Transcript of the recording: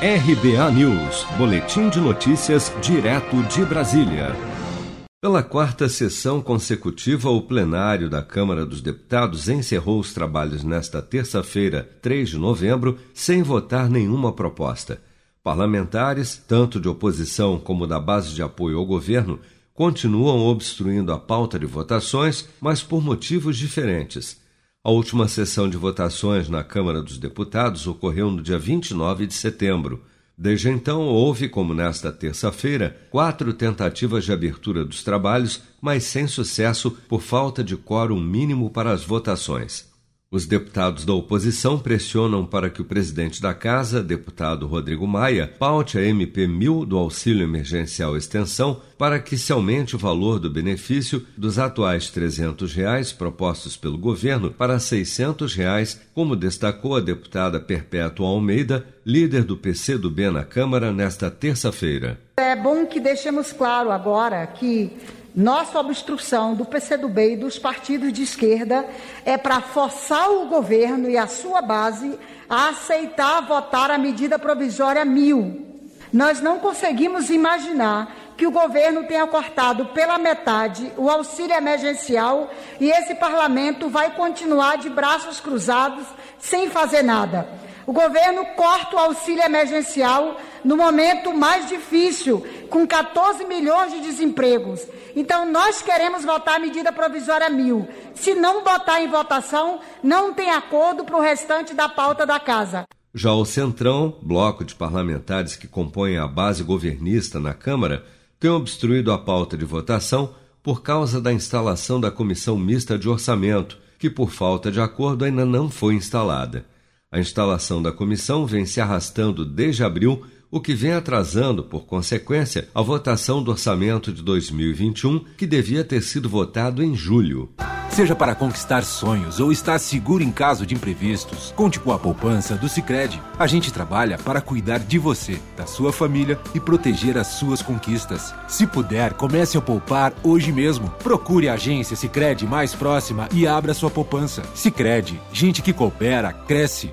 RBA News, Boletim de Notícias, direto de Brasília. Pela quarta sessão consecutiva, o plenário da Câmara dos Deputados encerrou os trabalhos nesta terça-feira, 3 de novembro, sem votar nenhuma proposta. Parlamentares, tanto de oposição como da base de apoio ao governo, continuam obstruindo a pauta de votações, mas por motivos diferentes. A última sessão de votações na Câmara dos Deputados ocorreu no dia 29 de setembro. Desde então, houve, como nesta terça-feira, quatro tentativas de abertura dos trabalhos, mas sem sucesso por falta de quórum mínimo para as votações. Os deputados da oposição pressionam para que o presidente da Casa, deputado Rodrigo Maia, paute a MP 1000 do Auxílio Emergencial Extensão para que se aumente o valor do benefício dos atuais 300 reais propostos pelo governo para 600 reais, como destacou a deputada Perpétua Almeida, líder do PCdoB na Câmara, nesta terça-feira. É bom que deixemos claro agora que nossa obstrução do PCdoB e dos partidos de esquerda é para forçar o governo e a sua base a aceitar votar a medida provisória mil. Nós não conseguimos imaginar que o governo tenha cortado pela metade o auxílio emergencial e esse parlamento vai continuar de braços cruzados sem fazer nada. O governo corta o auxílio emergencial no momento mais difícil, com 14 milhões de desempregos. Então, nós queremos votar a medida provisória mil. Se não botar em votação, não tem acordo para o restante da pauta da casa. Já o Centrão, bloco de parlamentares que compõem a base governista na Câmara, tem obstruído a pauta de votação por causa da instalação da Comissão Mista de Orçamento, que, por falta de acordo, ainda não foi instalada. A instalação da comissão vem se arrastando desde abril, o que vem atrasando, por consequência, a votação do orçamento de 2021, que devia ter sido votado em julho. Seja para conquistar sonhos ou estar seguro em caso de imprevistos, conte com a poupança do Sicredi. A gente trabalha para cuidar de você, da sua família e proteger as suas conquistas. Se puder, comece a poupar hoje mesmo. Procure a agência Sicredi mais próxima e abra sua poupança. Sicredi, gente que coopera cresce.